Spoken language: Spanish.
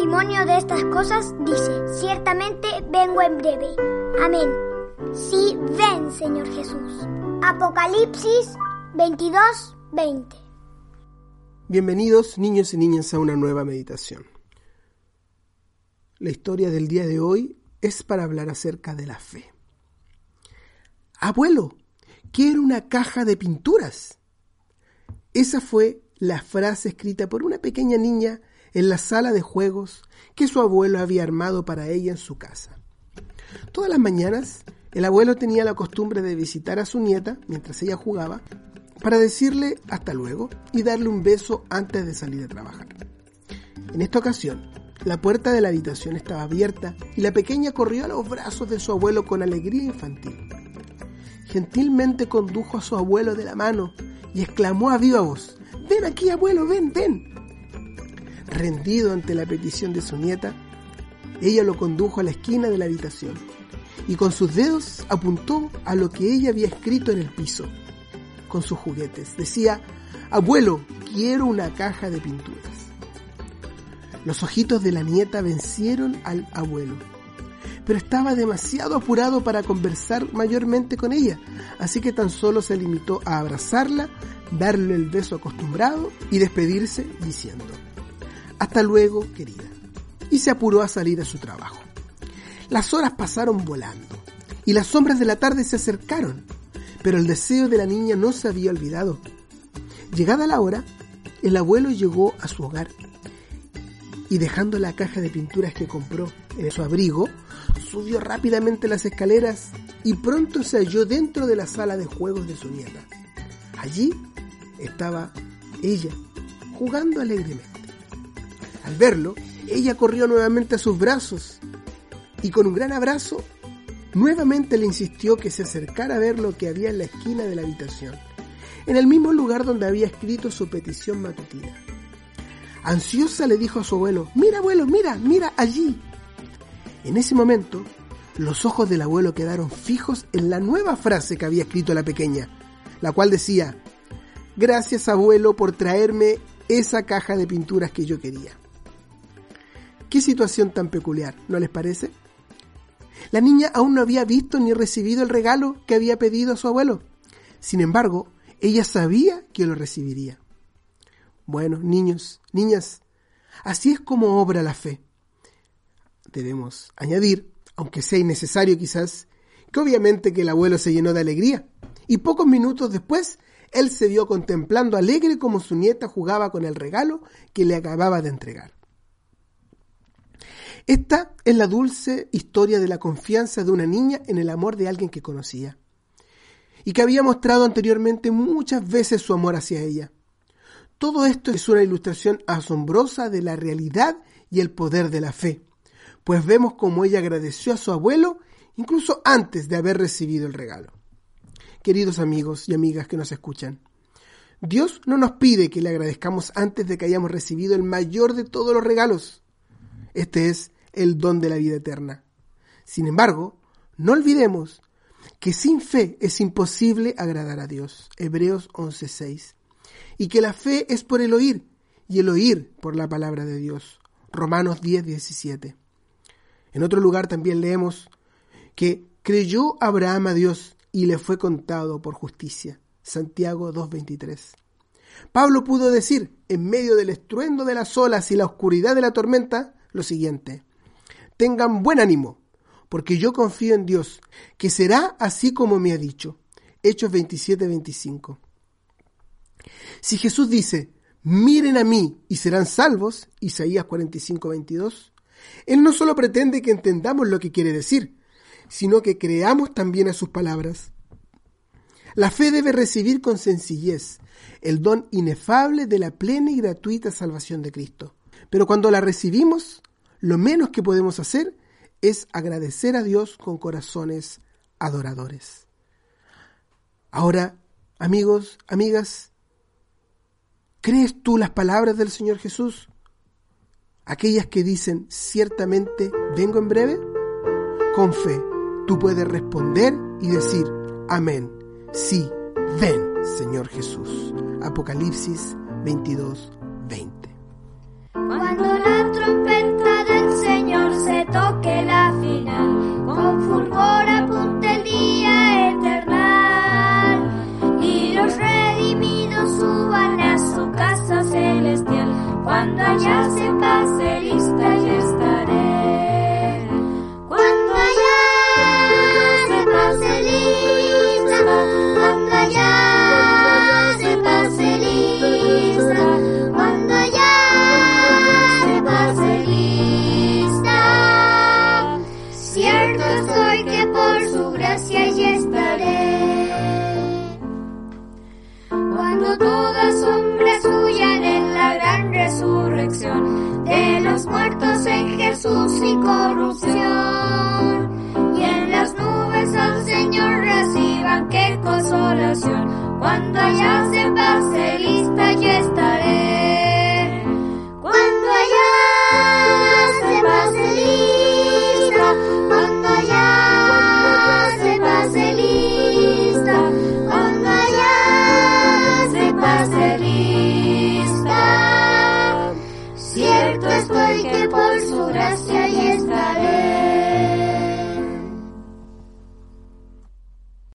testimonio de estas cosas, dice, ciertamente vengo en breve. Amén. Sí, ven, Señor Jesús. Apocalipsis 22, 20. Bienvenidos niños y niñas a una nueva meditación. La historia del día de hoy es para hablar acerca de la fe. Abuelo, quiero una caja de pinturas. Esa fue la frase escrita por una pequeña niña en la sala de juegos que su abuelo había armado para ella en su casa. Todas las mañanas, el abuelo tenía la costumbre de visitar a su nieta mientras ella jugaba para decirle hasta luego y darle un beso antes de salir a trabajar. En esta ocasión, la puerta de la habitación estaba abierta y la pequeña corrió a los brazos de su abuelo con alegría infantil. Gentilmente condujo a su abuelo de la mano y exclamó a viva voz, Ven aquí, abuelo, ven, ven. Rendido ante la petición de su nieta, ella lo condujo a la esquina de la habitación y con sus dedos apuntó a lo que ella había escrito en el piso, con sus juguetes. Decía, abuelo, quiero una caja de pinturas. Los ojitos de la nieta vencieron al abuelo, pero estaba demasiado apurado para conversar mayormente con ella, así que tan solo se limitó a abrazarla, darle el beso acostumbrado y despedirse diciendo, hasta luego, querida. Y se apuró a salir a su trabajo. Las horas pasaron volando y las sombras de la tarde se acercaron, pero el deseo de la niña no se había olvidado. Llegada la hora, el abuelo llegó a su hogar y dejando la caja de pinturas que compró en su abrigo, subió rápidamente las escaleras y pronto se halló dentro de la sala de juegos de su nieta. Allí estaba ella, jugando alegremente. Al verlo, ella corrió nuevamente a sus brazos y con un gran abrazo nuevamente le insistió que se acercara a ver lo que había en la esquina de la habitación, en el mismo lugar donde había escrito su petición matutina. Ansiosa le dijo a su abuelo, mira abuelo, mira, mira allí. En ese momento, los ojos del abuelo quedaron fijos en la nueva frase que había escrito la pequeña, la cual decía, gracias abuelo por traerme esa caja de pinturas que yo quería. Qué situación tan peculiar, ¿no les parece? La niña aún no había visto ni recibido el regalo que había pedido a su abuelo. Sin embargo, ella sabía que lo recibiría. Bueno, niños, niñas, así es como obra la fe. Debemos añadir, aunque sea innecesario quizás, que obviamente que el abuelo se llenó de alegría y pocos minutos después él se vio contemplando alegre como su nieta jugaba con el regalo que le acababa de entregar. Esta es la dulce historia de la confianza de una niña en el amor de alguien que conocía y que había mostrado anteriormente muchas veces su amor hacia ella. Todo esto es una ilustración asombrosa de la realidad y el poder de la fe, pues vemos cómo ella agradeció a su abuelo incluso antes de haber recibido el regalo. Queridos amigos y amigas que nos escuchan, Dios no nos pide que le agradezcamos antes de que hayamos recibido el mayor de todos los regalos. Este es el don de la vida eterna. Sin embargo, no olvidemos que sin fe es imposible agradar a Dios. Hebreos 11:6. Y que la fe es por el oír y el oír por la palabra de Dios. Romanos 10:17. En otro lugar también leemos que creyó Abraham a Dios y le fue contado por justicia. Santiago 2.23. Pablo pudo decir, en medio del estruendo de las olas y la oscuridad de la tormenta, lo siguiente. Tengan buen ánimo, porque yo confío en Dios, que será así como me ha dicho. Hechos 27.25. Si Jesús dice, miren a mí y serán salvos, Isaías 45.22, Él no solo pretende que entendamos lo que quiere decir, sino que creamos también a sus palabras. La fe debe recibir con sencillez el don inefable de la plena y gratuita salvación de Cristo. Pero cuando la recibimos, lo menos que podemos hacer es agradecer a Dios con corazones adoradores. Ahora, amigos, amigas, ¿crees tú las palabras del Señor Jesús? Aquellas que dicen, ciertamente vengo en breve. Con fe, tú puedes responder y decir, amén. Sí, ven, Señor Jesús. Apocalipsis 22, 20. Cuando suban a su casa celestial. Cuando allá se pase lista ya estaré. Cuando allá se pase lista, cuando allá se pase lista, cuando allá se pase lista. Cierto soy que por su gracia ya estaré. todos hombres huyan en la gran resurrección de los muertos en Jesús y corrupción. Y en las nubes al Señor reciban qué consolación cuando allá se pase lista y está. pierdas de vista. Cierto estoy que por su gracia